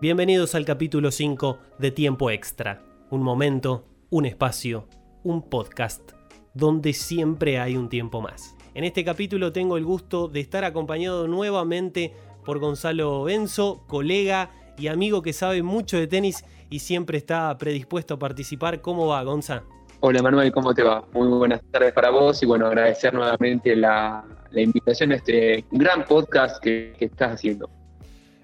Bienvenidos al capítulo 5 de Tiempo Extra, un momento, un espacio, un podcast donde siempre hay un tiempo más. En este capítulo tengo el gusto de estar acompañado nuevamente por Gonzalo Benzo, colega y amigo que sabe mucho de tenis y siempre está predispuesto a participar. ¿Cómo va, Gonza? Hola Manuel, ¿cómo te va? Muy buenas tardes para vos y bueno, agradecer nuevamente la, invitación a este gran podcast que, que estás haciendo.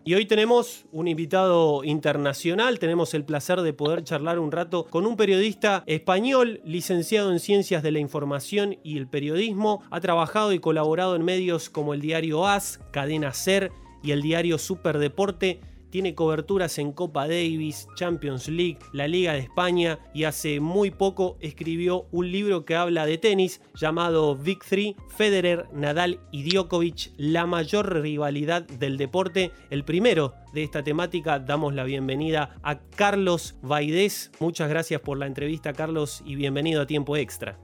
Y hoy tenemos un invitado internacional, tenemos el placer de poder charlar un rato con un periodista español, licenciado en Ciencias de la Información y el Periodismo, ha trabajado y colaborado en medios como el diario AS, Cadena Ser y el diario Superdeporte tiene coberturas en Copa Davis, Champions League, la Liga de España y hace muy poco escribió un libro que habla de tenis llamado Big Three, Federer, Nadal y Djokovic, la mayor rivalidad del deporte. El primero de esta temática damos la bienvenida a Carlos Vaidés. Muchas gracias por la entrevista Carlos y bienvenido a Tiempo Extra.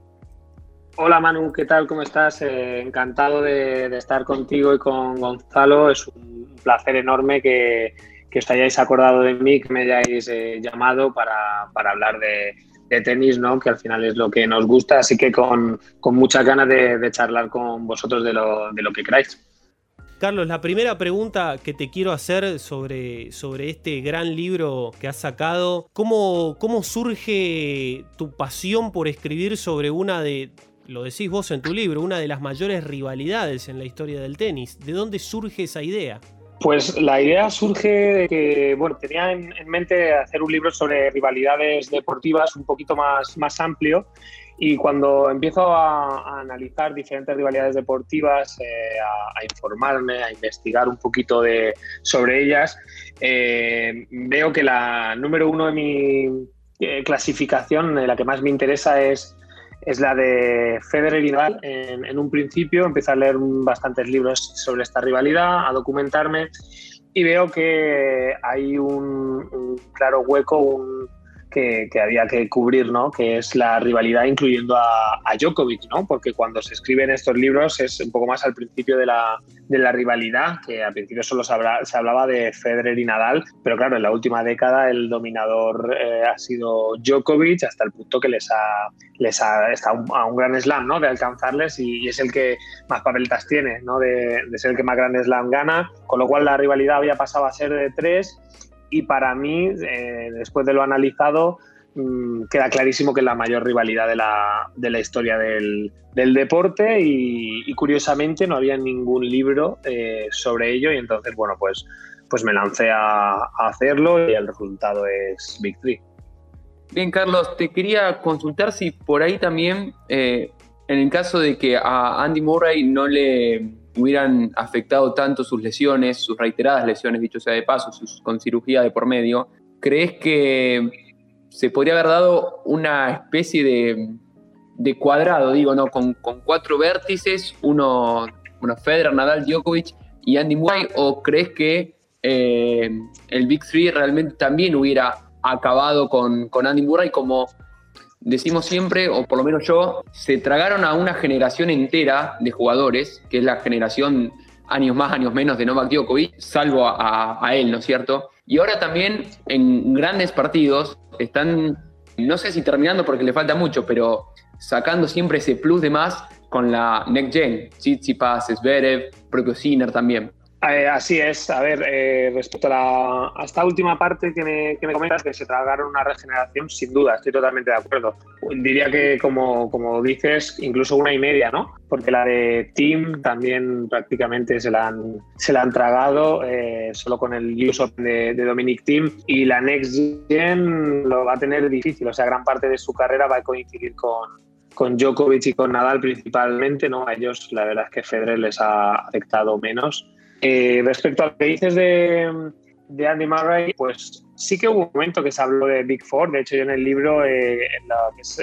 Hola Manu, ¿qué tal? ¿Cómo estás? Eh, encantado de, de, estar contigo y con Gonzalo. Es un placer enorme que, que os hayáis acordado de mí, que me hayáis eh, llamado para, hablar de, tenis, ¿no? que al final es lo que nos gusta, así que con, muchas ganas de, charlar con vosotros de lo, de lo que queráis. Carlos, la primera pregunta que te quiero hacer sobre, sobre este gran libro que has sacado, ¿cómo, ¿cómo surge tu pasión por escribir sobre una de, lo decís vos en tu libro, una de las mayores rivalidades en la historia del tenis? ¿De dónde surge esa idea? Pues la idea surge de que, bueno, tenía en, mente hacer un libro sobre rivalidades deportivas un poquito más, más amplio. Y cuando empiezo a, analizar diferentes rivalidades deportivas, eh, a, informarme, a investigar un poquito de, sobre ellas, eh, veo que la número uno de mi eh, clasificación, la que más me interesa es es la de Federer y Nadal. En, un principio empecé a leer bastantes libros sobre esta rivalidad, a documentarme y veo que hay un, un claro hueco, un, que, había que cubrir, ¿no? que es la rivalidad incluyendo a, a, Djokovic, ¿no? porque cuando se escriben estos libros es un poco más al principio de la, de la rivalidad, que al principio solo se, se, hablaba de Federer y Nadal, pero claro, en la última década el dominador eh, ha sido Djokovic hasta el punto que les ha, les ha estado a un gran slam ¿no? de alcanzarles y, es el que más papeletas tiene, ¿no? de, de ser el que más gran slam gana, con lo cual la rivalidad había pasado a ser de tres y para mí, eh, después de lo analizado, mm, queda clarísimo que es la mayor rivalidad de la, de la historia del, del deporte y, curiosamente no había ningún libro eh, sobre ello y entonces, bueno, pues, pues me lancé a, hacerlo y el resultado es Victory. Bien, Carlos, te quería consultar si por ahí también, eh, en el caso de que a Andy Murray no le hubieran afectado tanto sus lesiones, sus reiteradas lesiones, dicho sea de paso, con cirugía de por medio, ¿crees que se podría haber dado una especie de, cuadrado, digo, ¿no? Con, cuatro vértices, uno, uno Federer, Nadal, Djokovic y Andy Murray, o crees que eh, el Big Three realmente también hubiera acabado con, con Andy Murray como decimos siempre, o por lo menos yo, se tragaron a una generación entera de jugadores, que es la generación años más, años menos de Novak Djokovic, salvo a, él, ¿no es cierto? Y ahora también en grandes partidos están, no sé si terminando porque le falta mucho, pero sacando siempre ese plus de más con la Next Gen, Tsitsipas, Zverev, propio Sinner también. Eh, así es. A ver, eh, respecto a, esta última parte que me, que me, comentas, que se tragaron una regeneración, sin duda, estoy totalmente de acuerdo. Diría que, como, como dices, incluso una y media, ¿no? Porque la de Team también prácticamente se la han, se la han tragado, eh, solo con el use de, de Dominic Team. Y la Next Gen lo va a tener difícil, o sea, gran parte de su carrera va a coincidir con, con Djokovic y con Nadal principalmente, ¿no? A ellos la verdad es que Federer les ha afectado menos eh, respecto a lo que dices de, Andy Murray, pues sí que hubo un momento que se habló de Big Four. De hecho, yo en el libro, eh, en la,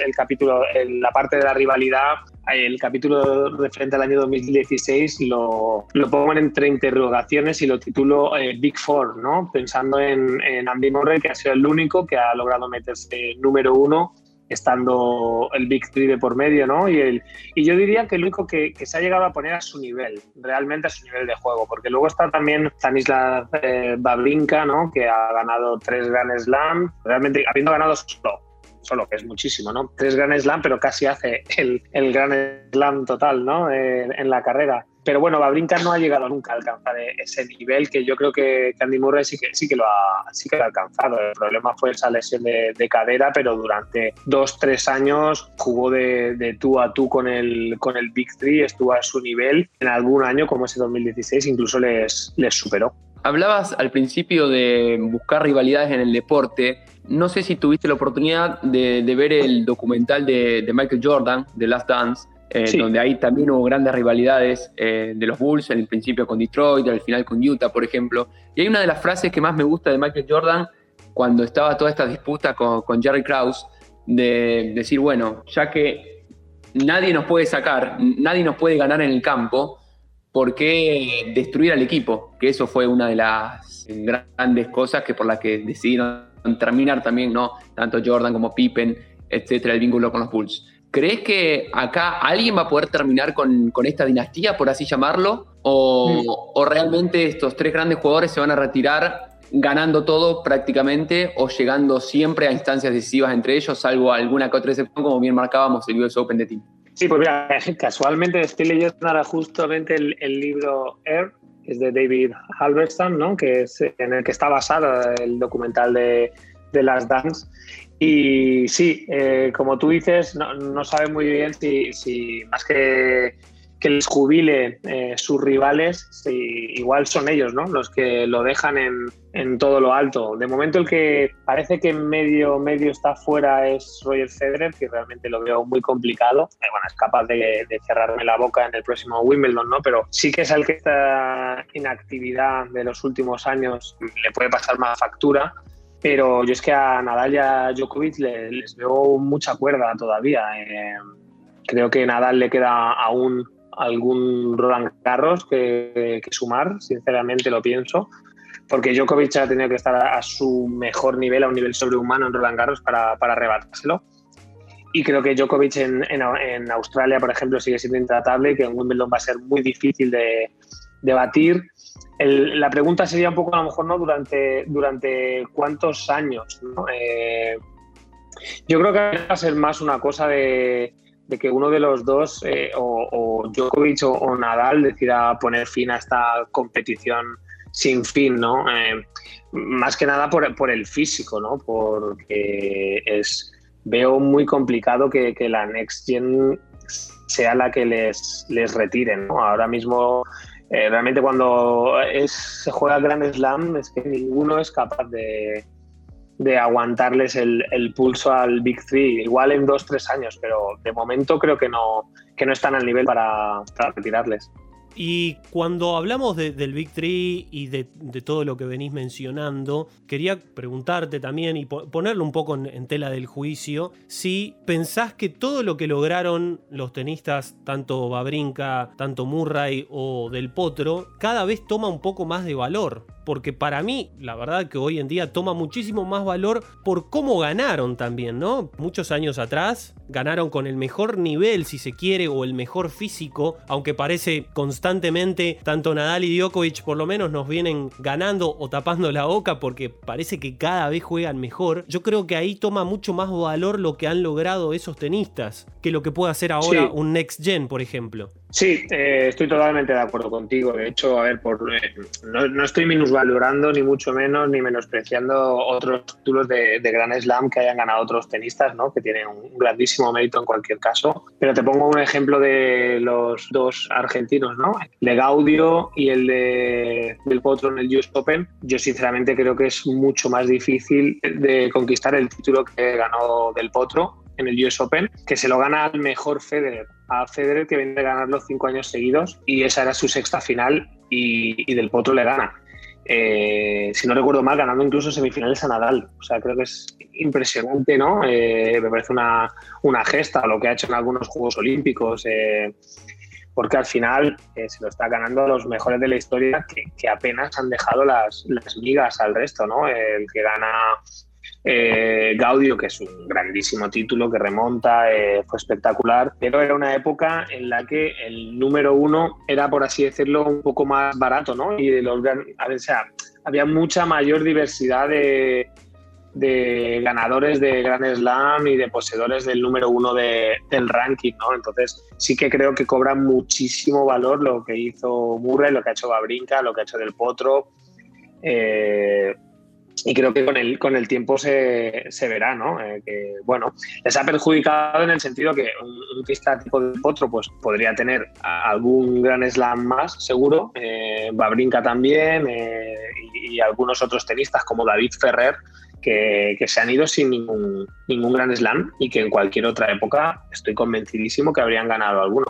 el capítulo, en la parte de la rivalidad, el capítulo referente al año 2016 lo, lo pongo entre interrogaciones y lo titulo eh, Big Four, ¿no? Pensando en, Andy Murray, que ha sido el único que ha logrado meterse número uno estando el Big Three de por medio, ¿no? Y, el, y yo diría que el único que, se ha llegado a poner a su nivel, realmente a su nivel de juego, porque luego está también Stanislav eh, ¿no? Que ha ganado tres Grand Slam, realmente habiendo ganado solo solo que es muchísimo, ¿no? Tres Grand Slam, pero casi hace el, el Grand Slam total, ¿no? en la carrera. Pero bueno, Babrinka no ha llegado nunca a alcanzar ese nivel que yo creo que Andy Murray sí que, sí que, lo, ha, sí que lo ha alcanzado. El problema fue esa lesión de, cadera, pero durante dos, tres años jugó de, de, tú a tú con el, con el Big Three, estuvo a su nivel. En algún año, como ese 2016, incluso les, les superó. Hablabas al principio de buscar rivalidades en el deporte. No sé si tuviste la oportunidad de, de ver el documental de, de Michael Jordan, The Last Dance eh, donde ahí también hubo grandes rivalidades eh, de los Bulls, en el principio con Detroit, al final con Utah, por ejemplo. Y hay una de las frases que más me gusta de Michael Jordan cuando estaba toda esta disputa con, Jerry Krause, de decir, bueno, ya que nadie nos puede sacar, nadie nos puede ganar en el campo, ¿por qué destruir al equipo? Que eso fue una de las grandes cosas que por las que decidieron terminar también, ¿no? Tanto Jordan como Pippen, etcétera, el vínculo con los Bulls. ¿Crees que acá alguien va a poder terminar con, esta dinastía, por así llamarlo? O, realmente estos tres grandes jugadores se van a retirar ganando todo prácticamente o llegando siempre a instancias decisivas entre ellos, salvo alguna que otra excepción, como bien marcábamos el US Open de Team? Sí, pues mira, casualmente estoy leyendo ahora justamente el, libro Air, que es de David Halberstam, ¿no? que es en el que está basado el documental de, de Last Dance. Y sí, eh, como tú dices, no, no sabe muy bien si, más que que les jubile eh, sus rivales, si igual son ellos ¿no? los que lo dejan en, todo lo alto. De momento el que parece que medio, medio está fuera es Roger Federer, que realmente lo veo muy complicado. Eh, bueno, es capaz de, cerrarme la boca en el próximo Wimbledon, ¿no? pero sí que es el que esta inactividad de los últimos años le puede pasar más factura pero yo es que a Nadal y a Djokovic les, veo mucha cuerda todavía. Eh, creo que Nadal le queda aún algún Roland Garros que, sumar, sinceramente lo pienso, porque Djokovic ha tenido que estar a, su mejor nivel, a un nivel sobrehumano en Roland Garros para, para arrebatárselo. Y creo que Djokovic en, en, Australia, por ejemplo, sigue siendo intratable que en Wimbledon va a ser muy difícil de, de batir la pregunta sería un poco a lo mejor, ¿no? Durante, durante cuántos años, eh, yo creo que va a ser más una cosa de, que uno de los dos, eh, o, Djokovic o, Nadal, decida poner fin a esta competición sin fin, ¿no? Eh, más que nada por, el físico, ¿no? Porque es, veo muy complicado que, que la Next Gen sea la que les, les retiren, ¿no? Ahora mismo eh, realmente cuando se juega Grand Slam es que ninguno es capaz de, aguantarles el, pulso al Big Three, igual en dos, tres años, pero de momento creo que no, que no están al nivel para, para retirarles. Y cuando hablamos del Big Three y de, todo lo que venís mencionando, quería preguntarte también y ponerlo un poco en, tela del juicio, si pensás que todo lo que lograron los tenistas, tanto Babrinka, tanto Murray o Del Potro, cada vez toma un poco más de valor porque para mí, la verdad que hoy en día toma muchísimo más valor por cómo ganaron también, ¿no? Muchos años atrás ganaron con el mejor nivel, si se quiere, o el mejor físico, aunque parece constantemente, tanto Nadal y Djokovic por lo menos nos vienen ganando o tapando la boca porque parece que cada vez juegan mejor. Yo creo que ahí toma mucho más valor lo que han logrado esos tenistas que lo que puede hacer ahora un Next Gen, por ejemplo. Sí, eh, estoy totalmente de acuerdo contigo. De hecho, a ver, por, eh, no, estoy minusvalorando ni mucho menos ni menospreciando otros títulos de, de, Gran Slam que hayan ganado otros tenistas, ¿no? que tienen un grandísimo mérito en cualquier caso. Pero te pongo un ejemplo de los dos argentinos, ¿no? de Gaudio y el de, del Potro en el US Open. Yo sinceramente creo que es mucho más difícil de conquistar el título que ganó del Potro en el US Open, que se lo gana al mejor Federer, a Federer que viene de ganarlo cinco años seguidos y esa era su sexta final y, del Potro le gana. Eh, si no recuerdo mal, ganando incluso semifinales a Nadal. O sea, creo que es impresionante, ¿no? Eh, me parece una, una, gesta lo que ha hecho en algunos Juegos Olímpicos, eh, porque al final se lo está ganando a los mejores de la historia que, que apenas han dejado las, las, migas al resto, ¿no? El que gana eh, Gaudio, que es un grandísimo título que remonta, eh, fue espectacular, pero era una época en la que el número uno era, por así decirlo, un poco más barato, ¿no? Y los, o sea, había mucha mayor diversidad de, de ganadores de Grand Slam y de poseedores del número uno del ranking, ¿no? Entonces sí que creo que cobra muchísimo valor lo que hizo Murray, lo que ha hecho Babrinka, lo que ha hecho Del Potro. Eh, y creo que con el, con el tiempo se, se verá, ¿no? Eh, que, bueno, les ha perjudicado en el sentido que un, un pista tipo de Potro pues, podría tener algún gran slam más, seguro, eh, Babrinka también, eh, y, algunos otros tenistas como David Ferrer, que, que, se han ido sin ningún, ningún gran slam y que en cualquier otra época estoy convencidísimo que habrían ganado alguno.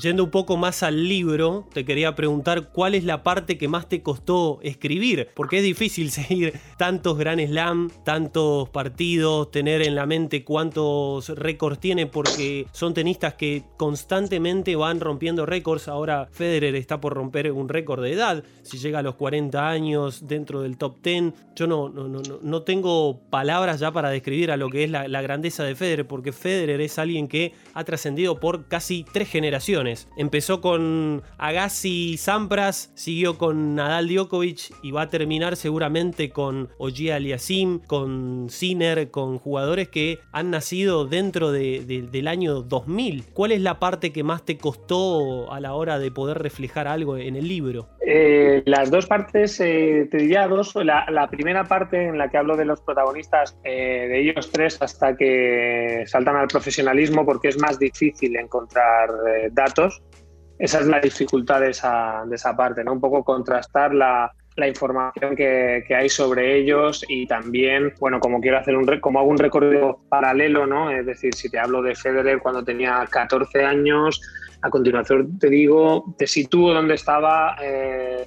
Yendo un poco más al libro, te quería preguntar cuál es la parte que más te costó escribir, porque es difícil seguir tantos Grand Slam, tantos partidos, tener en la mente cuántos récords tiene, porque son tenistas que constantemente van rompiendo récords. Ahora Federer está por romper un récord de edad, si llega a los 40 años dentro del top 10. Yo no, no, no, no tengo palabras ya para describir a lo que es la, la grandeza de Federer, porque Federer es alguien que ha trascendido por casi tres generaciones Empezó con Agassi Sampras, siguió con Nadal Djokovic y va a terminar seguramente con Ogier Aliasim, con Sinner, con jugadores que han nacido dentro de, de, del año 2000. ¿Cuál es la parte que más te costó a la hora de poder reflejar algo en el libro? Eh, las dos partes, eh, te diría dos. La, la, primera parte en la que hablo de los protagonistas, eh, de ellos tres, hasta que saltan al profesionalismo, porque es más difícil encontrar eh, datos. Esa es la dificultad de esa, de esa parte, ¿no? Un poco contrastar la, la información que, que, hay sobre ellos y también, bueno, como quiero hacer un, como hago un recorrido paralelo, ¿no? Es decir, si te hablo de Federer cuando tenía 14 años, a continuación te digo, te sitúo donde estaba eh,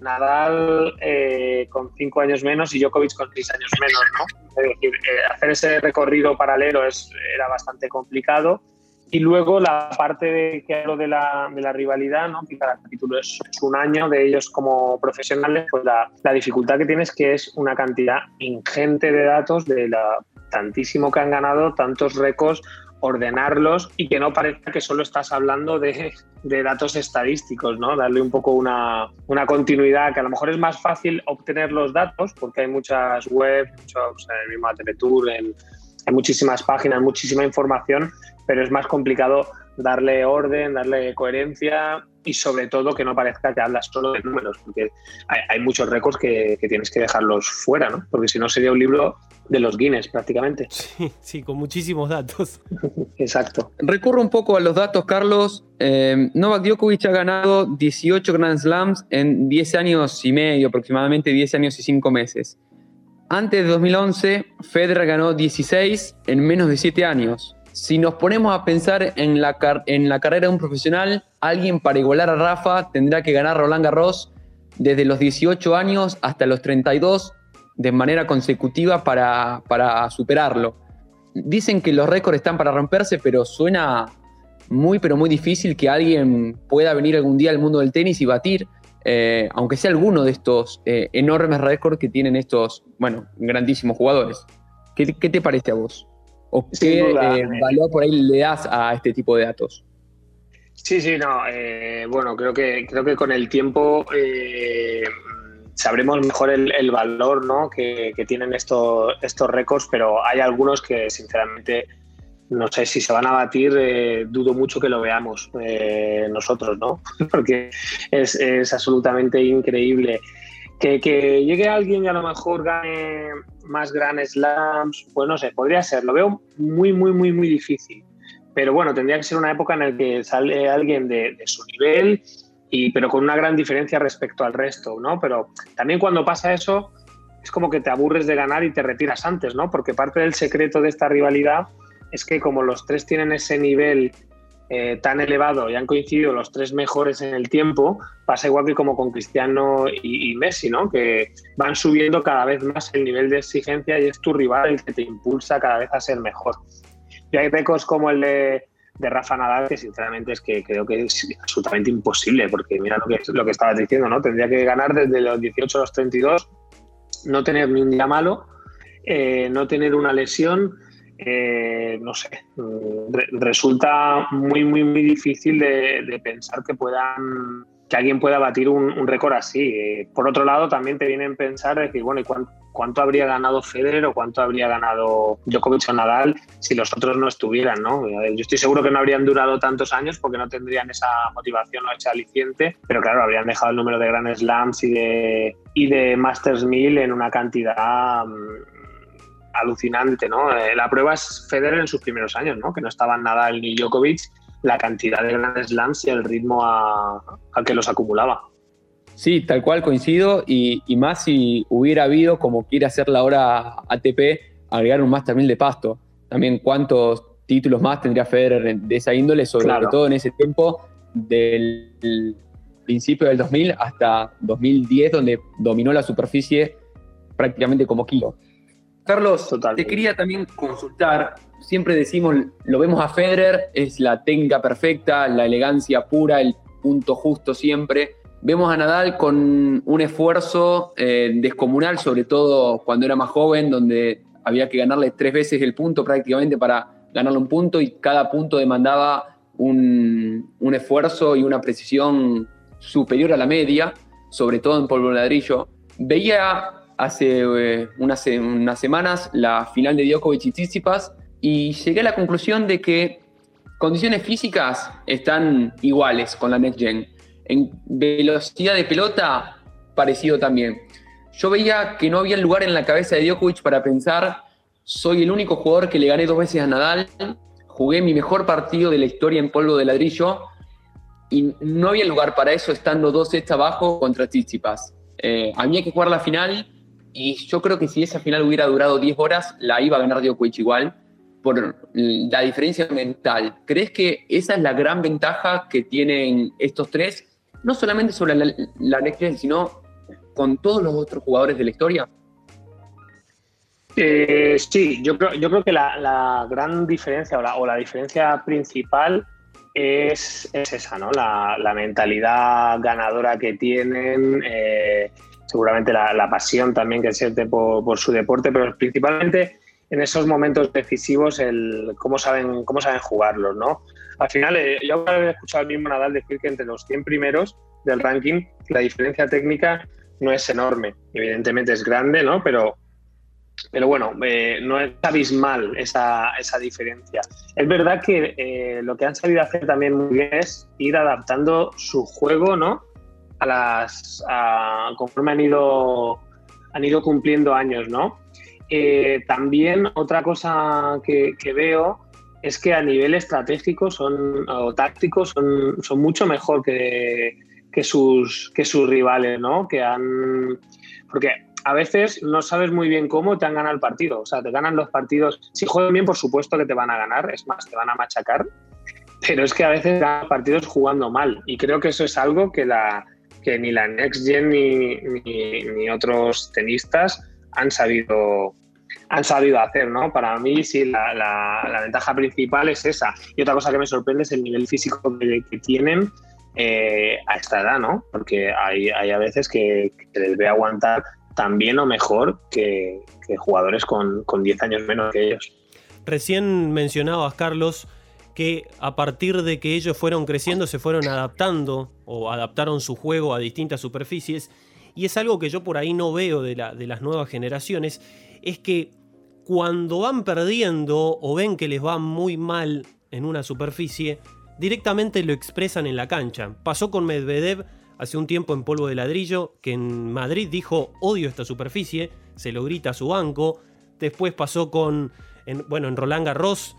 Nadal eh, con 5 años menos y Djokovic con 6 años menos, ¿no? Eh, hacer ese recorrido paralelo es, era bastante complicado y luego la parte de, que de la, de la rivalidad, ¿no? que cada capítulo es, es, un año de ellos como profesionales, pues la, la, dificultad que tienes que es una cantidad ingente de datos de la tantísimo que han ganado, tantos récords, ordenarlos y que no parezca que solo estás hablando de, de datos estadísticos, ¿no? Darle un poco una, una, continuidad, que a lo mejor es más fácil obtener los datos porque hay muchas webs, muchos, el mismo ATP Tour, en, hay muchísimas páginas, muchísima información, pero es más complicado darle orden, darle coherencia y sobre todo que no parezca que hablas solo de números, porque hay, hay muchos récords que, que, tienes que dejarlos fuera, ¿no? Porque si no sería un libro de los Guinness prácticamente. Sí, sí, con muchísimos datos. Exacto. Recurro un poco a los datos, Carlos. Eh, Novak Djokovic ha ganado 18 Grand Slams en 10 años y medio, aproximadamente 10 años y 5 meses. Antes de 2011, Federer ganó 16 en menos de 7 años. Si nos ponemos a pensar en la, en la carrera de un profesional, alguien para igualar a Rafa tendrá que ganar Roland Garros desde los 18 años hasta los 32 de manera consecutiva para, para superarlo. Dicen que los récords están para romperse, pero suena muy, pero muy difícil que alguien pueda venir algún día al mundo del tenis y batir, eh, aunque sea alguno de estos eh, enormes récords que tienen estos, bueno, grandísimos jugadores. ¿Qué, qué te parece a vos? ¿O qué eh, valor por ahí le das a este tipo de datos? Sí, sí, no. Eh, bueno, creo que, creo que con el tiempo eh, sabremos mejor el, el valor ¿no? que, que, tienen estos, estos récords, pero hay algunos que sinceramente no sé si se van a batir, eh, dudo mucho que lo veamos nosotros, ¿no? Porque es, es absolutamente increíble. Que, llegue alguien y a lo mejor gane más Grand Slams, pues no sé, podría ser. Lo veo muy, muy, muy, muy difícil. Pero bueno, tendría que ser una época en la que sale alguien de, de su nivel, y, pero con una gran diferencia respecto al resto, ¿no? Pero también cuando pasa eso, es como que te aburres de ganar y te retiras antes, ¿no? Porque parte del secreto de esta rivalidad es que como los tres tienen ese nivel eh, tan elevado y han coincidido los tres mejores en el tiempo, pasa igual que como con Cristiano y, y, Messi, ¿no? Que van subiendo cada vez más el nivel de exigencia y es tu rival el que te impulsa cada vez a ser mejor. Y hay récords como el de, de Rafa Nadal que sinceramente es que creo que es absolutamente imposible, porque mira lo que, lo que estabas diciendo, ¿no? Tendría que ganar desde los 18 a los 32, no tener ni un día malo eh, no tener una lesión, eh, no sé, resulta muy, muy, muy difícil de, pensar que puedan que alguien pueda batir un, récord así. por otro lado, también te vienen a pensar, decir, bueno, ¿y cuánto, habría ganado Federer o cuánto habría ganado Djokovic o Nadal si los otros no estuvieran, ¿no? Yo estoy seguro que no habrían durado tantos años porque no tendrían esa motivación o ese aliciente, pero claro, habrían dejado el número de Grand Slams y de, y de Masters 1000 en una cantidad mm, alucinante, ¿no? Eh, la prueba es Federer en sus primeros años, ¿no? Que no estaban Nadal ni Djokovic, la cantidad de grandes slams y el ritmo a, que los acumulaba. Sí, tal cual coincido y, más si hubiera habido, como quiere hacer la hora ATP, agregar un Master 1000 de pasto. También cuántos títulos más tendría Federer de esa índole, sobre todo en ese tiempo del principio del 2000 hasta 2010, donde dominó la superficie prácticamente como kilo. Carlos, te quería también consultar. Siempre decimos, lo vemos a Federer, es la técnica perfecta, la elegancia pura, el punto justo siempre. Vemos a Nadal con un esfuerzo eh, descomunal, sobre todo cuando era más joven, donde había que ganarle tres veces el punto prácticamente para ganarle un punto y cada punto demandaba un, un esfuerzo y una precisión superior a la media, sobre todo en polvo ladrillo. Veía hace eh, unas, semanas la final de Djokovic y Tsitsipas y llegué a la conclusión de que condiciones físicas están iguales con la Next Gen. En velocidad de pelota, parecido también. Yo veía que no había lugar en la cabeza de Djokovic para pensar, soy el único jugador que le gané dos veces a Nadal, jugué mi mejor partido de la historia en polvo de ladrillo y no había lugar para eso estando dos sets abajo contra Tsitsipas. Eh, había que jugar la final y yo creo que si esa final hubiera durado 10 horas, la iba a ganar Djokovic igual, por la diferencia mental. ¿Crees que esa es la gran ventaja que tienen estos tres? No solamente sobre la, la sino con todos los otros jugadores de la historia. Eh, sí, yo creo, yo creo que la, gran diferencia o la, diferencia principal es, esa, ¿no? La, mentalidad ganadora que tienen, eh, seguramente la, pasión también que siente por, su deporte, pero principalmente en esos momentos decisivos el cómo saben, cómo saben jugarlos, ¿no? Al final, eh, yo he escuchado al mismo Nadal decir que entre los 100 primeros del ranking la diferencia técnica no es enorme. Evidentemente es grande, ¿no? Pero, pero bueno, eh, no es abismal esa, esa, diferencia. Es verdad que eh, lo que han sabido hacer también muy bien es ir adaptando su juego, ¿no? A las conforme han ido han ido cumpliendo años, ¿no? Eh, también otra cosa que, veo es que a nivel estratégico son, o táctico son, mucho mejor que, que, sus, que sus rivales, ¿no? Que han, porque a veces no sabes muy bien cómo te han ganado el partido. O sea, te ganan los partidos. Si juegan bien, por supuesto que te van a ganar, es más, te van a machacar. Pero es que a veces ganan partidos jugando mal. Y creo que eso es algo que la, que ni la Next Gen ni, ni, otros tenistas han sabido han sabido hacer, ¿no? Para mí sí, la, la, ventaja principal es esa. Y otra cosa que me sorprende es el nivel físico que, tienen eh, a esta edad, ¿no? Porque hay, hay a veces que, que, les ve aguantar tan bien o mejor que, que jugadores con, con 10 años menos que ellos. Recién mencionabas, Carlos, que a partir de que ellos fueron creciendo se fueron adaptando o adaptaron su juego a distintas superficies. Y es algo que yo por ahí no veo de, la, de las nuevas generaciones, es que cuando van perdiendo o ven que les va muy mal en una superficie, directamente lo expresan en la cancha. Pasó con Medvedev hace un tiempo en polvo de ladrillo, que en Madrid dijo odio esta superficie, se lo grita a su banco. Después pasó con, bueno, en Roland Garros,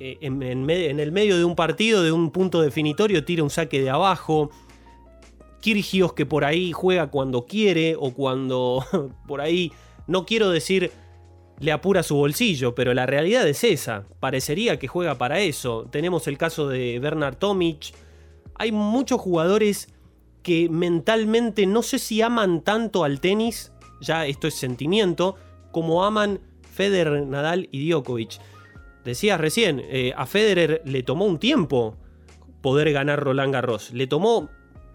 eh, en, el medio de un partido, de un punto definitorio, tira un saque de abajo. Kirgios que por ahí juega cuando quiere o cuando por ahí, no quiero decir le apura su bolsillo, pero la realidad es esa. Parecería que juega para eso. Tenemos el caso de Bernard Tomic. Hay muchos jugadores que mentalmente no sé si aman tanto al tenis, ya esto es sentimiento, como aman Federer, Nadal y Djokovic. Decías recién, eh, a Federer le tomó un tiempo poder ganar Roland Garros. Le tomó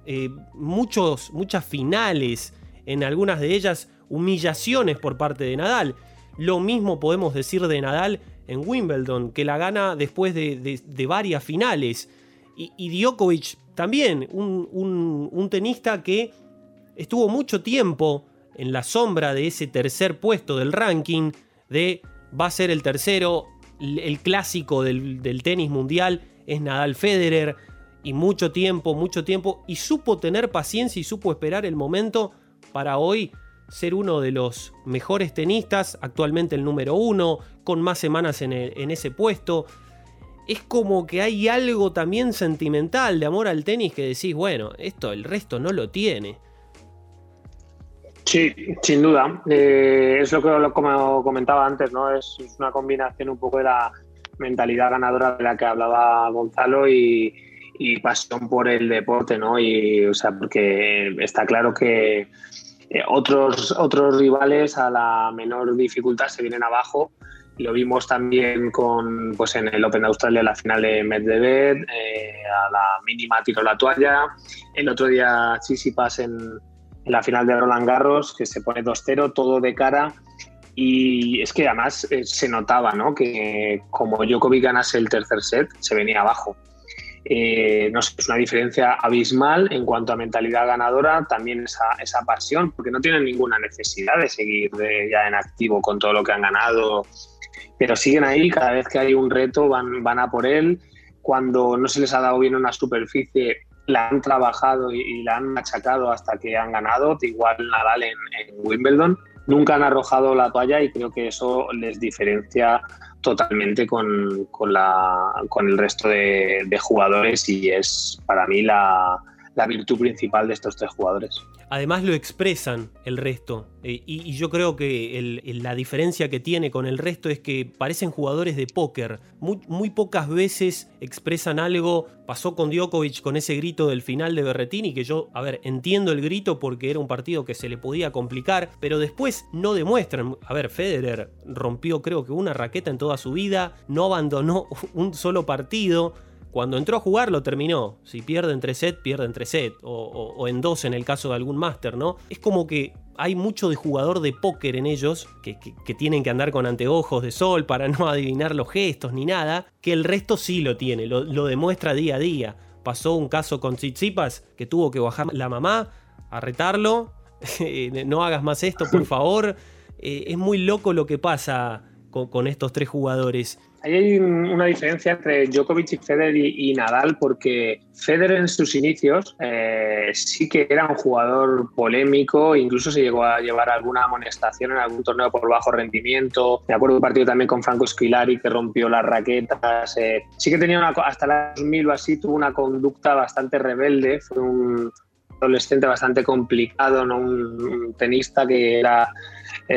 eh, muchos, muchas finales, en algunas de ellas humillaciones por parte de Nadal. Lo mismo podemos decir de Nadal en Wimbledon, que la gana después de, varias finales. Y, Djokovic también, un, tenista que estuvo mucho tiempo en la sombra de ese tercer puesto del ranking, de va a ser el tercero, el clásico del, tenis mundial es Nadal Federer, y mucho tiempo, mucho tiempo, y supo tener paciencia y supo esperar el momento para hoy ser uno de los mejores tenistas, actualmente el número uno, con más semanas en, ese puesto. Es como que hay algo también sentimental de amor al tenis que decís, bueno, esto el resto no lo tiene. Sí, sin duda. Eh, es lo que como comentaba antes, ¿no? Es, una combinación un poco de la mentalidad ganadora de la que hablaba Gonzalo y, pasión por el deporte, ¿no? Y, o sea, porque está claro que eh, otros, otros rivales a la menor dificultad se vienen abajo. Lo vimos también con, pues en el Open de Australia, la final de Medvedev, eh, a la mínima tiro la toalla. El otro día Chisipas en, en la final de Roland Garros, que se pone 2-0, todo de cara. Y es que además eh, se notaba ¿no? que como Djokovic ganase el tercer set, se venía abajo. Eh, no es una diferencia abismal en cuanto a mentalidad ganadora, también esa, esa pasión, porque no tienen ninguna necesidad de seguir ya en activo con todo lo que han ganado, pero siguen ahí, cada vez que hay un reto van, van a por él, cuando no se les ha dado bien una superficie, la han trabajado y, la han machacado hasta que han ganado, igual Nadal en, Wimbledon, nunca han arrojado la toalla y creo que eso les diferencia totalmente con, la, con el resto de, jugadores y es para mí la, la virtud principal de estos tres jugadores. Además lo expresan el resto. Eh, y, yo creo que la diferencia que tiene con el resto es que parecen jugadores de póker. Muy, pocas veces expresan algo. Pasó con Djokovic con ese grito del final de Berretini, que yo, a ver, entiendo el grito porque era un partido que se le podía complicar, pero después no demuestran. A ver, Federer rompió creo que una raqueta en toda su vida, no abandonó un solo partido cuando entró a jugar lo terminó. Si pierde entre set, pierde entre set. O, en dos en el caso de algún máster, ¿no? Es como que hay mucho de jugador de póker en ellos, que, tienen que andar con anteojos de sol para no adivinar los gestos ni nada, que el resto sí lo tiene, lo, demuestra día a día. Pasó un caso con Tsitsipas que tuvo que bajar la mamá a retarlo. no hagas más esto, por favor. Eh, es muy loco lo que pasa con estos tres jugadores. Hay una diferencia entre Djokovic y Federer y, Nadal, porque Federer en sus inicios eh, sí que era un jugador polémico, incluso se llegó a llevar alguna amonestación en algún torneo por bajo rendimiento. Me acuerdo un partido también con Franco Squilari que rompió las raquetas. Eh, sí que tenía una, hasta el 2000 o así, tuvo una conducta bastante rebelde, fue un adolescente bastante complicado, ¿no? un tenista que era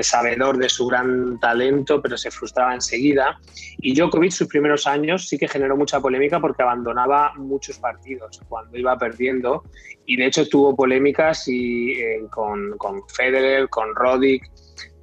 sabedor de su gran talento, pero se frustraba enseguida. Y Djokovic, sus primeros años, sí que generó mucha polémica porque abandonaba muchos partidos cuando iba perdiendo. Y de hecho tuvo polémicas y, eh, con, con, Federer, con Roddick.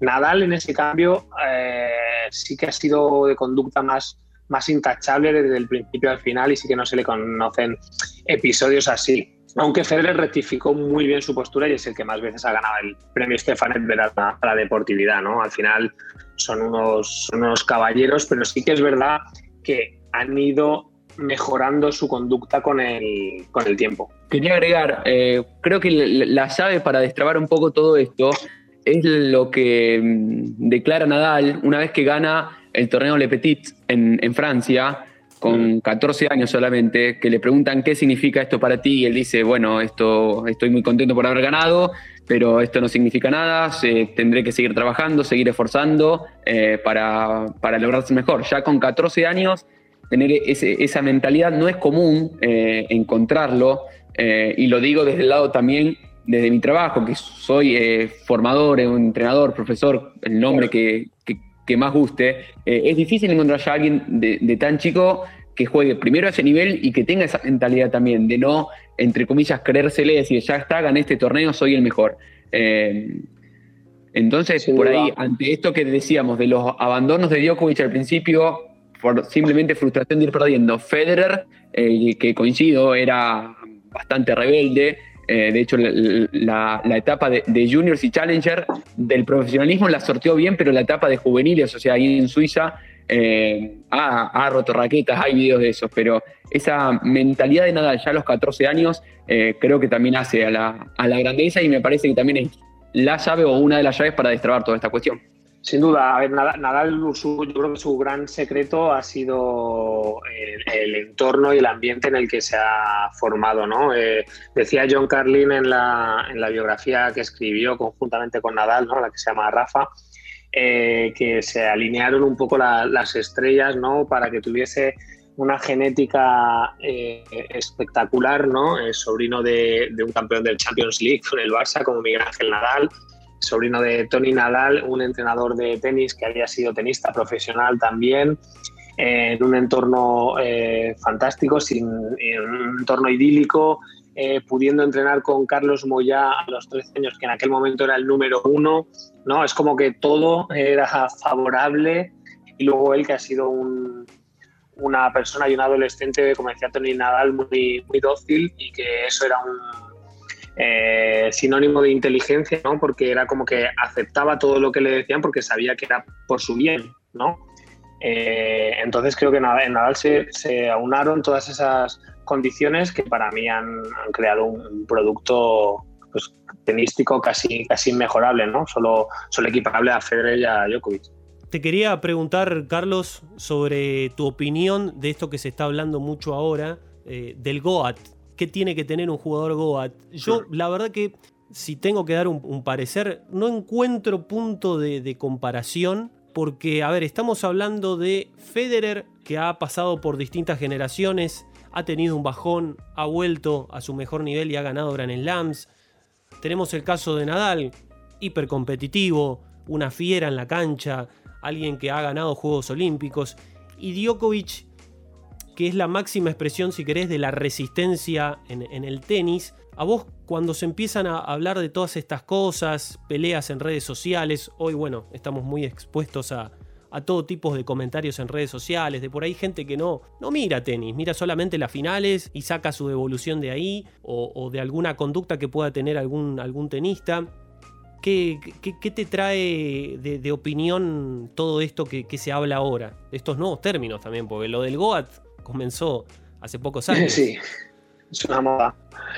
Nadal, en ese cambio, eh, sí que ha sido de conducta más, más intachable desde el principio al final y sí que no se le conocen episodios así aunque Federer rectificó muy bien su postura y es el que más veces ha ganado el premio Stefanet de la, la deportividad, ¿no? Al final son unos, caballeros, pero sí que es verdad que han ido mejorando su conducta con el, tiempo. Quería agregar, eh, creo que la llave para destrabar un poco todo esto es lo que mm, declara Nadal una vez que gana el torneo Le Petit en Francia, con 14 años solamente, que le preguntan qué significa esto para ti y él dice, bueno, esto estoy muy contento por haber ganado, pero esto no significa nada, tendré que seguir trabajando, seguir esforzando eh, para, para, lograrse mejor. Ya con 14 años, tener esa mentalidad no es común eh, encontrarlo, eh, y lo digo desde el lado también, desde mi trabajo, que soy formador, entrenador, profesor, el nombre que, que más guste, eh, es difícil encontrar ya a alguien de, tan chico que juegue primero a ese nivel y que tenga esa mentalidad también, de no, entre comillas, creérsele, decir, ya está, gané este torneo, soy el mejor. Eh, entonces, por ahí, ante esto que decíamos de los abandonos de Djokovic al principio, por simplemente frustración de ir perdiendo, Federer, eh, que coincido, era bastante rebelde, Eh, de hecho, la, etapa de, juniors y challenger del profesionalismo la sorteó bien, pero la etapa de juveniles, o sea, ahí en Suiza, eh, ha, roto raquetas, hay videos de esos, pero esa mentalidad de Nadal ya a los 14 años eh, creo que también hace a la, a la grandeza y me parece que también es la llave o una de las llaves para destrabar toda esta cuestión. Sin duda, a ver, Nadal, yo creo que su gran secreto ha sido el, entorno y el ambiente en el que se ha formado, ¿no? Eh, decía John Carlin en la, biografía que escribió conjuntamente con Nadal, ¿no? La que se llama Rafa, eh, que se alinearon un poco las estrellas, ¿no? Para que tuviese una genética eh, espectacular, ¿no? El sobrino de, de, un campeón del Champions League con el Barça, como Miguel Ángel Nadal, sobrino de Tony Nadal, un entrenador de tenis que había sido tenista profesional también, eh, en un entorno eh, fantástico, sin, en un entorno idílico, eh, pudiendo entrenar con Carlos Moyá a los 13 años, que en aquel momento era el número uno, ¿no? Es como que todo era favorable y luego él que ha sido una persona y un adolescente, como decía Tony Nadal, muy, muy dócil y que eso era un, eh, sinónimo de inteligencia, ¿no? Porque era como que aceptaba todo lo que le decían porque sabía que era por su bien, ¿no? Eh, entonces creo que en Nadal se, aunaron todas esas condiciones que para mí han, creado un, producto pues, tenístico casi, casi inmejorable, ¿no? Solo, solo equiparable a Federer y a Djokovic. Te quería preguntar, Carlos, sobre tu opinión de esto que se está hablando mucho ahora, eh, del GOAT, qué tiene que tener un jugador Goat. Yo, la verdad que si tengo que dar un, parecer, no encuentro punto de, comparación. Porque, a ver, estamos hablando de Federer, que ha pasado por distintas generaciones, ha tenido un bajón, ha vuelto a su mejor nivel y ha ganado Grand Slams. Tenemos el caso de Nadal, hipercompetitivo, una fiera en la cancha, alguien que ha ganado Juegos Olímpicos. Y Djokovic, que es la máxima expresión, si querés, de la resistencia en, el tenis. A vos, cuando se empiezan a hablar de todas estas cosas, peleas en redes sociales, hoy, bueno, estamos muy expuestos a, todo tipo de comentarios en redes sociales, de por ahí gente que no, no mira tenis, mira solamente las finales y saca su devolución de ahí, o, de alguna conducta que pueda tener algún, algún tenista. ¿Qué, qué, te trae de, opinión todo esto que, que, se habla ahora? Estos nuevos términos también, porque lo del GOAT comenzó hace pocos años. Sí, es una moda.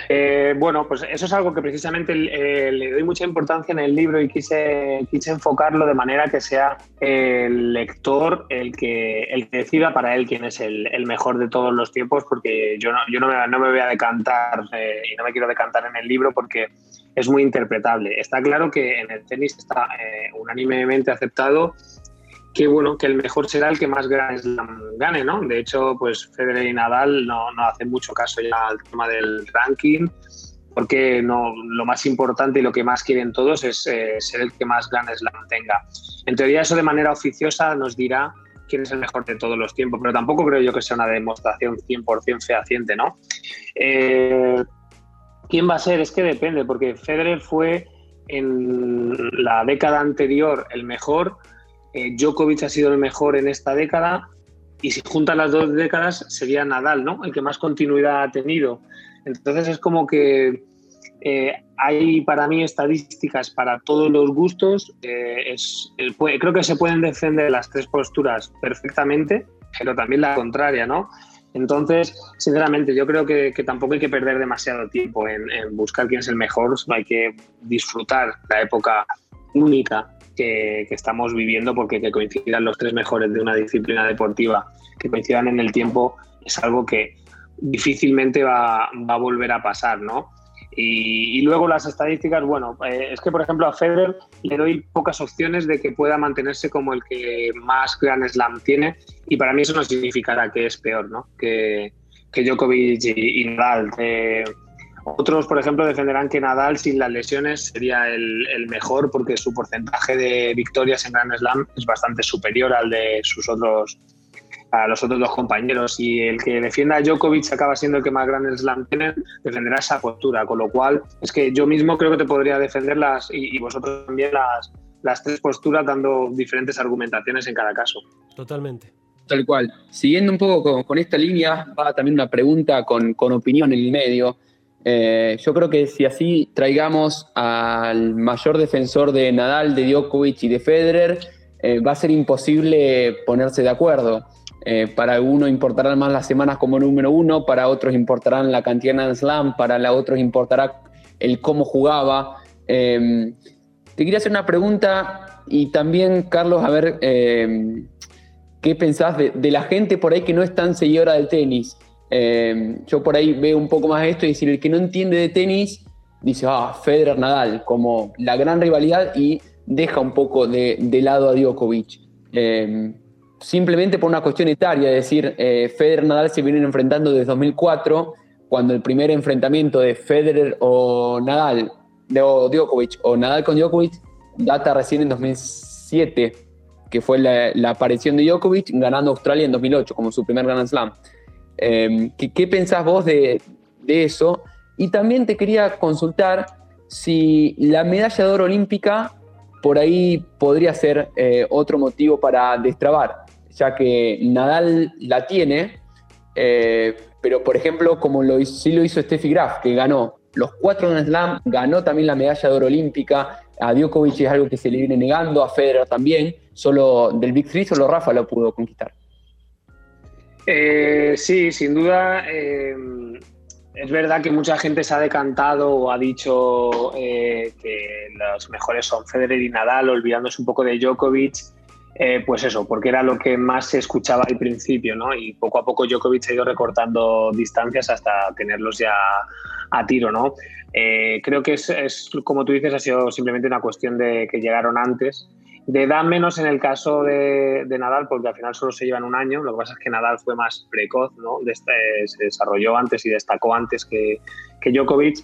Eh, bueno, pues eso es algo que precisamente eh, le doy mucha importancia en el libro y quise, quise enfocarlo de manera que sea el lector el que, el que decida para él quién es el, mejor de todos los tiempos, porque yo no, yo no, me, no me voy a decantar eh, y no me quiero decantar en el libro porque es muy interpretable. Está claro que en el tenis está unánimemente aceptado que bueno, que el mejor será el que más gane, ¿no? De hecho, pues Federer y Nadal no, no hacen mucho caso ya al tema del ranking, porque no, lo más importante y lo que más quieren todos es eh, ser el que más ganes la tenga. En teoría eso de manera oficiosa nos dirá quién es el mejor de todos los tiempos, pero tampoco creo yo que sea una demostración 100% fehaciente, ¿no? Eh, ¿Quién va a ser? Es que depende, porque Federer fue en la década anterior el mejor, eh, Djokovic ha sido el mejor en esta década y si juntan las dos décadas sería Nadal, ¿no? El que más continuidad ha tenido. Entonces es como que eh, hay para mí estadísticas para todos los gustos. Eh, creo que se pueden defender las tres posturas perfectamente, pero también la contraria, ¿no? Entonces, sinceramente, yo creo que, tampoco hay que perder demasiado tiempo en, en buscar quién es el mejor, hay que disfrutar la época única que, estamos viviendo, porque que coincidan los tres mejores de una disciplina deportiva, que coincidan en el tiempo, es algo que difícilmente va, a volver a pasar, ¿no? Y, luego las estadísticas, bueno, eh, es que por ejemplo a Federer le doy pocas opciones de que pueda mantenerse como el que más Grand Slam tiene y para mí eso no significará que es peor, ¿no? Que, que Djokovic y, Nadal. Eh, otros, por ejemplo, defenderán que Nadal sin las lesiones sería el, mejor porque su porcentaje de victorias en Grand Slam es bastante superior al de sus otros a los otros dos compañeros y el que defienda a Djokovic acaba siendo el que más Grand Slam tiene, defenderá esa postura, con lo cual es que yo mismo creo que te podría defender las y, vosotros también las, las tres posturas dando diferentes argumentaciones en cada caso. Totalmente. Tal cual. Siguiendo un poco con, esta línea, va también una pregunta con, con opinión en el medio Eh, yo creo que si así traigamos al mayor defensor de Nadal, de Djokovic y de Federer, eh, va a ser imposible ponerse de acuerdo. Eh, para algunos importarán más las semanas como número uno, para otros importarán la cantidad de Slam, para otros importará el cómo jugaba. te quería hacer una pregunta y también, Carlos, a ver qué pensás de, de, la gente por ahí que no es tan seguidora del tenis. Eh, yo por ahí veo un poco más esto y decir, el que no entiende de tenis dice, ah, Federer Nadal, como la gran rivalidad y deja un poco de, lado a Djokovic. Eh, simplemente por una cuestión etaria, es decir, eh, Federer Nadal se vienen enfrentando desde 2004, cuando el primer enfrentamiento de Federer o Nadal, de o Djokovic, o Nadal con Djokovic, data recién en 2007, que fue la, la aparición de Djokovic ganando Australia en 2008 como su primer Grand Slam. Em, ¿qué, pensás vos de, eso? Y también te quería consultar si la medalla de oro olímpica por ahí podría ser eh, otro motivo para destrabar, ya que Nadal la tiene, eh, pero por ejemplo, como lo, sí lo hizo Steffi Graf, que ganó los cuatro Grand Slam, ganó también la medalla de oro olímpica, a Djokovic es algo que se le viene negando, a Federer también, solo del Big Three solo Rafa lo pudo conquistar. Eh, sí, sin duda. Eh, es verdad que mucha gente se ha decantado o ha dicho eh, que los mejores son Federer y Nadal, olvidándose un poco de Djokovic. pues eso, porque era lo que más se escuchaba al principio, ¿no? Y poco a poco Djokovic ha ido recortando distancias hasta tenerlos ya a tiro, ¿no? creo que es, es, como tú dices, ha sido simplemente una cuestión de que llegaron antes de edad menos en el caso de, Nadal, porque al final solo se llevan un año. Lo que pasa es que Nadal fue más precoz, ¿no? se desarrolló antes y destacó antes que, que Djokovic.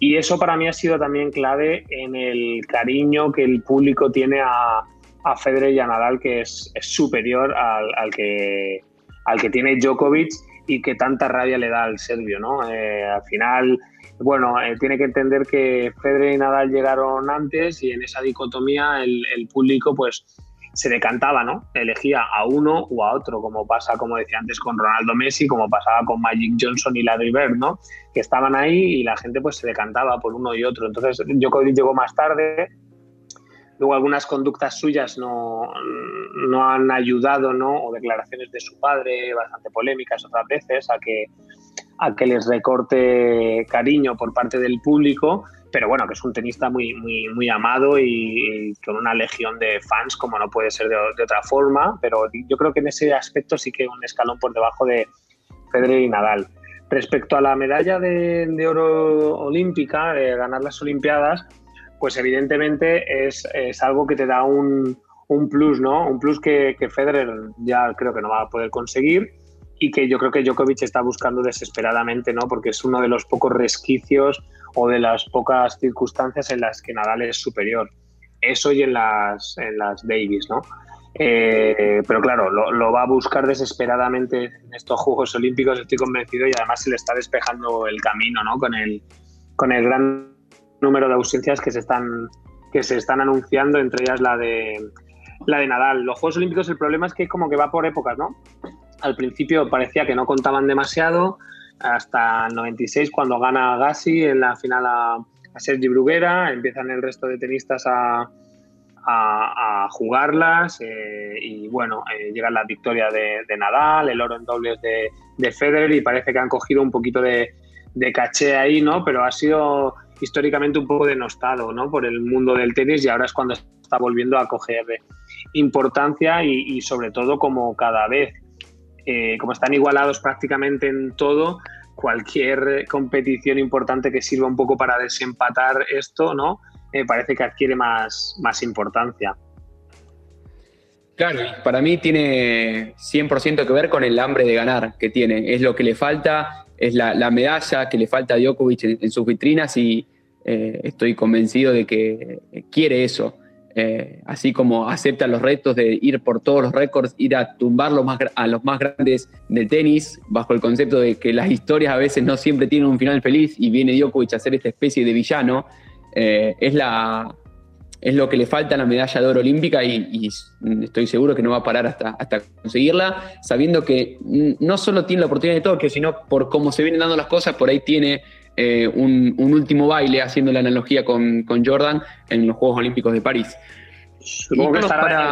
Y eso para mí ha sido también clave en el cariño que el público tiene a, a Federer y a Nadal, que es, superior al, que, al que tiene Djokovic y que tanta rabia le da al serbio. ¿no? Eh, al final bueno, eh, tiene que entender que Federer y Nadal llegaron antes y en esa dicotomía el, público pues se decantaba, ¿no? Elegía a uno o a otro, como pasa, como decía antes, con Ronaldo Messi, como pasaba con Magic Johnson y Larry Bird, ¿no? Que estaban ahí y la gente pues se decantaba por uno y otro. Entonces Djokovic llegó más tarde, luego algunas conductas suyas no, no han ayudado, ¿no? O declaraciones de su padre, bastante polémicas otras veces, a que a que les recorte cariño por parte del público, pero bueno, que es un tenista muy, muy, muy amado y, con una legión de fans, como no puede ser de, otra forma, pero yo creo que en ese aspecto sí que un escalón por debajo de Federer y Nadal. Respecto a la medalla de, oro olímpica, de ganar las Olimpiadas, pues evidentemente es, algo que te da un, plus, ¿no? Un plus que, que Federer ya creo que no va a poder conseguir y que yo creo que Djokovic está buscando desesperadamente, ¿no? Porque es uno de los pocos resquicios o de las pocas circunstancias en las que Nadal es superior. Eso y en las, en las Davis, ¿no? Eh, pero claro, lo, va a buscar desesperadamente en estos Juegos Olímpicos, estoy convencido, y además se le está despejando el camino, ¿no? Con el, con el gran número de ausencias que se están, que se están anunciando, entre ellas la de, la de Nadal. Los Juegos Olímpicos, el problema es que como que va por épocas, ¿no? al principio parecía que no contaban demasiado, hasta el 96 cuando gana Gassi en la final a, Sergi Bruguera, empiezan el resto de tenistas a, jugarlas eh, y bueno, eh, llega la victoria de, Nadal, el oro en dobles de, de, Federer y parece que han cogido un poquito de, caché ahí, ¿no? Pero ha sido históricamente un poco denostado, ¿no? Por el mundo del tenis y ahora es cuando está volviendo a coger importancia y sobre todo como cada vez eh, como están igualados prácticamente en todo, cualquier competición importante que sirva un poco para desempatar esto, ¿no? Me parece que adquiere más, más importancia. Claro, para mí tiene 100% que ver con el hambre de ganar que tiene. Es lo que le falta, es la, medalla que le falta a Djokovic en, sus vitrinas y eh, estoy convencido de que quiere eso. Eh, así como acepta los retos de ir por todos los récords, ir a tumbar a los más grandes del tenis, bajo el concepto de que las historias a veces no siempre tienen un final feliz y viene Djokovic a hacer esta especie de villano, eh, es, la, es lo que le falta a la medalla de oro olímpica y, estoy seguro que no va a parar hasta, hasta conseguirla, sabiendo que no solo tiene la oportunidad de Tokio, sino por cómo se vienen dando las cosas, por ahí tiene eh, un, último baile, haciendo la analogía con, Jordan en los Juegos Olímpicos de París. Supongo que, estará,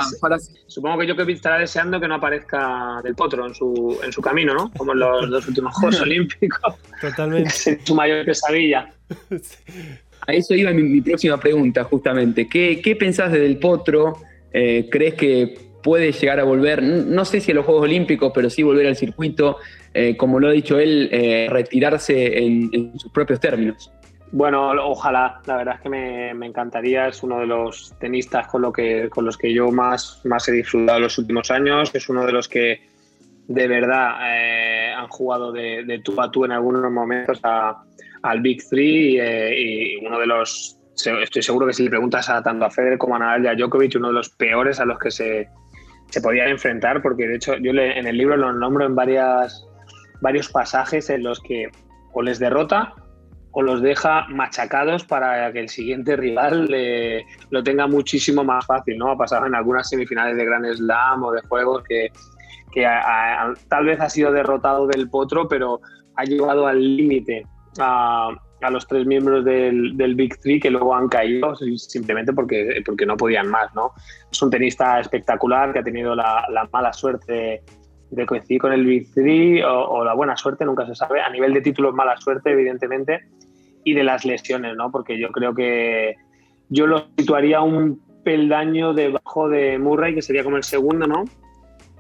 supongo que estará deseando que no aparezca del potro en su, en su camino, ¿no? Como en los dos últimos Juegos Olímpicos. Totalmente. Es su mayor pesadilla. A eso iba mi, próxima pregunta, justamente. ¿Qué, qué pensás de Del Potro? Eh, ¿Crees que puede llegar a volver, no sé si a los Juegos Olímpicos, pero sí volver al circuito, eh, como lo ha dicho él, eh, retirarse en, sus propios términos. Bueno, ojalá, la verdad es que me, encantaría, es uno de los tenistas con, lo que, con los que yo más, más he disfrutado en los últimos años, es uno de los que de verdad eh, han jugado de, tú a tú en algunos momentos al Big Three y, uno de los, estoy seguro que si le preguntas a tanto a Federer como a Nadal y a Djokovic, uno de los peores a los que se, se podían enfrentar, porque de hecho yo en el libro los nombro en varias, varios pasajes en los que o les derrota o los deja machacados para que el siguiente rival lo tenga muchísimo más fácil, ¿no? Ha pasado en algunas semifinales de Grand Slam o de juegos que, tal vez ha sido derrotado del potro, pero ha llegado al límite a, a los tres miembros del, Big Three que luego han caído simplemente porque, porque no podían más. ¿no? Es un tenista espectacular que ha tenido la, mala suerte de coincidir con el Big Three o, la buena suerte, nunca se sabe. A nivel de títulos, mala suerte, evidentemente, y de las lesiones, ¿no? porque yo creo que yo lo situaría un peldaño debajo de Murray, que sería como el segundo, ¿no?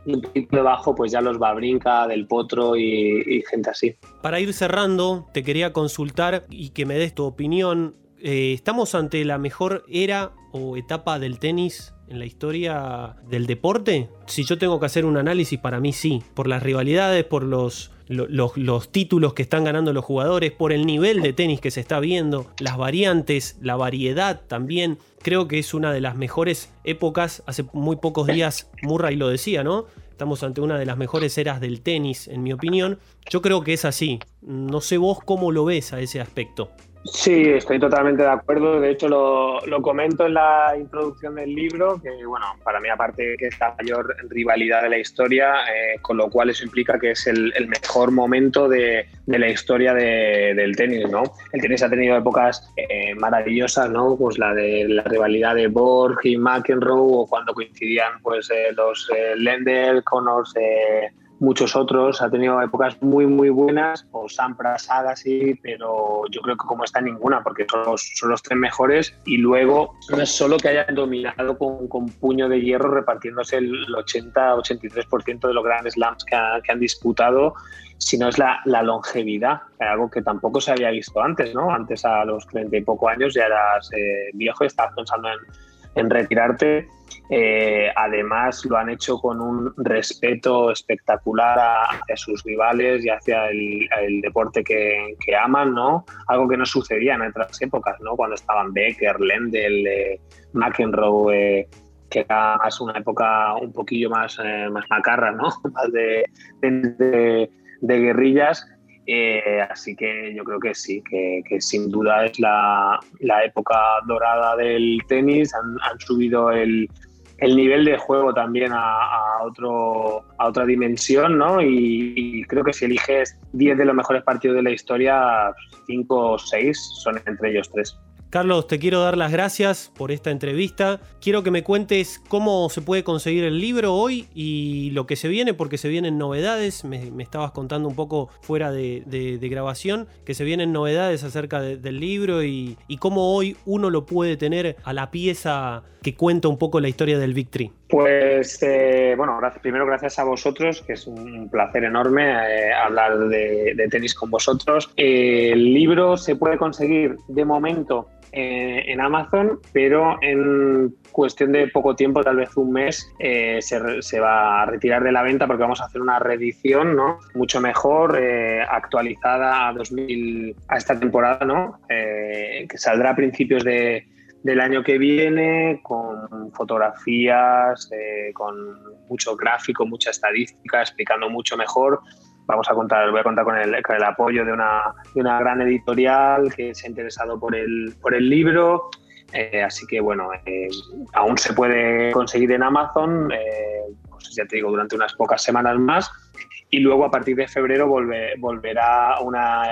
y un poquito debajo pues ya los Babrinka, Del Potro y, gente así. Para ir cerrando, te quería consultar y que me des tu opinión. Eh, ¿Estamos ante la mejor era o etapa del tenis en la historia del deporte? Si yo tengo que hacer un análisis, para mí sí, por las rivalidades, por los, los, títulos que están ganando los jugadores, por el nivel de tenis que se está viendo, las variantes, la variedad también. Creo que es una de las mejores épocas. Hace muy pocos días Murray lo decía, ¿no? Estamos ante una de las mejores eras del tenis, en mi opinión. Yo creo que es así. No sé vos cómo lo ves a ese aspecto. Sí, estoy totalmente de acuerdo. De hecho, lo, comento en la introducción del libro, que bueno, para mí aparte que es la mayor rivalidad de la historia, eh, con lo cual eso implica que es el, mejor momento de, la historia del tenis, ¿no? El tenis ha tenido épocas eh, maravillosas, ¿no? Pues la de la rivalidad de Borg y McEnroe, o cuando coincidían pues eh, los Lender, Connors, muchos otros, ha tenido épocas muy, muy buenas, o Sampras, Agassi, pero yo creo que como está ninguna, porque son los, son los tres mejores, y luego no es solo que hayan dominado con, con puño de hierro repartiéndose el 80-83% de los grandes slams que, han disputado, sino es la, la longevidad, algo que tampoco se había visto antes, ¿no? Antes a los 30 y poco años ya eras eh, viejo y estabas pensando en, en retirarte eh, además, lo han hecho con un respeto espectacular hacia sus rivales y hacia el, deporte que, aman, ¿no? Algo que no sucedía en otras épocas, ¿no? Cuando estaban Becker, Lendl, eh, McEnroe, eh, que era más una época un poquillo más, más macarra, ¿no? Más de, de, guerrillas. Así que yo creo que sí, que, sin duda es la, época dorada del tenis. han subido el, el nivel de juego también a, otro, a otra dimensión, ¿no? Y, creo que si eliges 10 de los mejores partidos de la historia, 5 o 6 son entre ellos tres. Carlos, te quiero dar las gracias por esta entrevista. Quiero que me cuentes cómo se puede conseguir el libro hoy y lo que se viene, porque se vienen novedades. Me, estabas contando un poco fuera de, grabación, que se vienen novedades acerca del libro y, cómo hoy uno lo puede tener a la pieza que cuenta un poco la historia del Victory. Pues eh, bueno, primero gracias a vosotros, que es un placer enorme eh, hablar de, tenis con vosotros. el libro se puede conseguir de momento eh, en Amazon, pero en cuestión de poco tiempo, tal vez un mes, eh, se, va a retirar de la venta porque vamos a hacer una reedición ¿no? mucho mejor, eh, actualizada a, 2000, a esta temporada, ¿no? que saldrá a principios de, del año que viene, con fotografías, con mucho gráfico, mucha estadística, explicando mucho mejor vamos a contar, voy a contar con el, el apoyo de una, de una, gran editorial que se ha interesado por el, por el libro. Eh, así que bueno, eh, aún se puede conseguir en Amazon, eh, pues ya te digo, durante unas pocas semanas más. Y luego a partir de febrero volverá una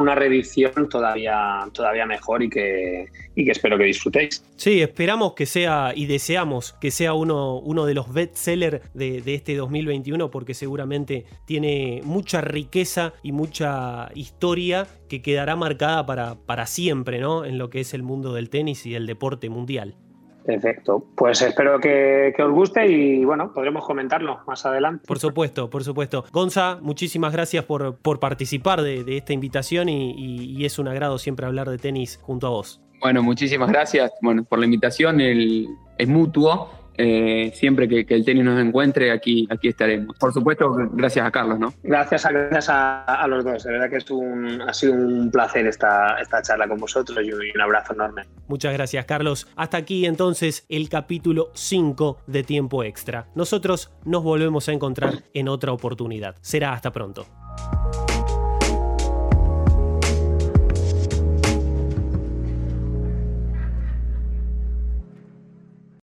una reedición todavía, todavía mejor y que, y que espero que disfrutéis. Sí, esperamos que sea y deseamos que sea uno, uno de los bestsellers de, de este 2021 porque seguramente tiene mucha riqueza y mucha historia que quedará marcada para, para siempre ¿no? en lo que es el mundo del tenis y el deporte mundial. Perfecto. Pues espero que, os guste y bueno, podremos comentarlo más adelante. Por supuesto, por supuesto. Gonza, muchísimas gracias por, por participar de, esta invitación y, es un agrado siempre hablar de tenis junto a vos. Bueno, muchísimas gracias bueno, por la invitación. El, es mutuo eh, siempre que, el tenis nos encuentre, aquí, aquí estaremos. Por supuesto, gracias a Carlos, ¿no? Gracias a, gracias a, los dos. De verdad que es un, ha sido un placer esta, esta charla con vosotros y un abrazo enorme. Muchas gracias, Carlos. Hasta aquí entonces el capítulo 5 de Tiempo Extra. Nosotros nos volvemos a encontrar en otra oportunidad. Será hasta pronto.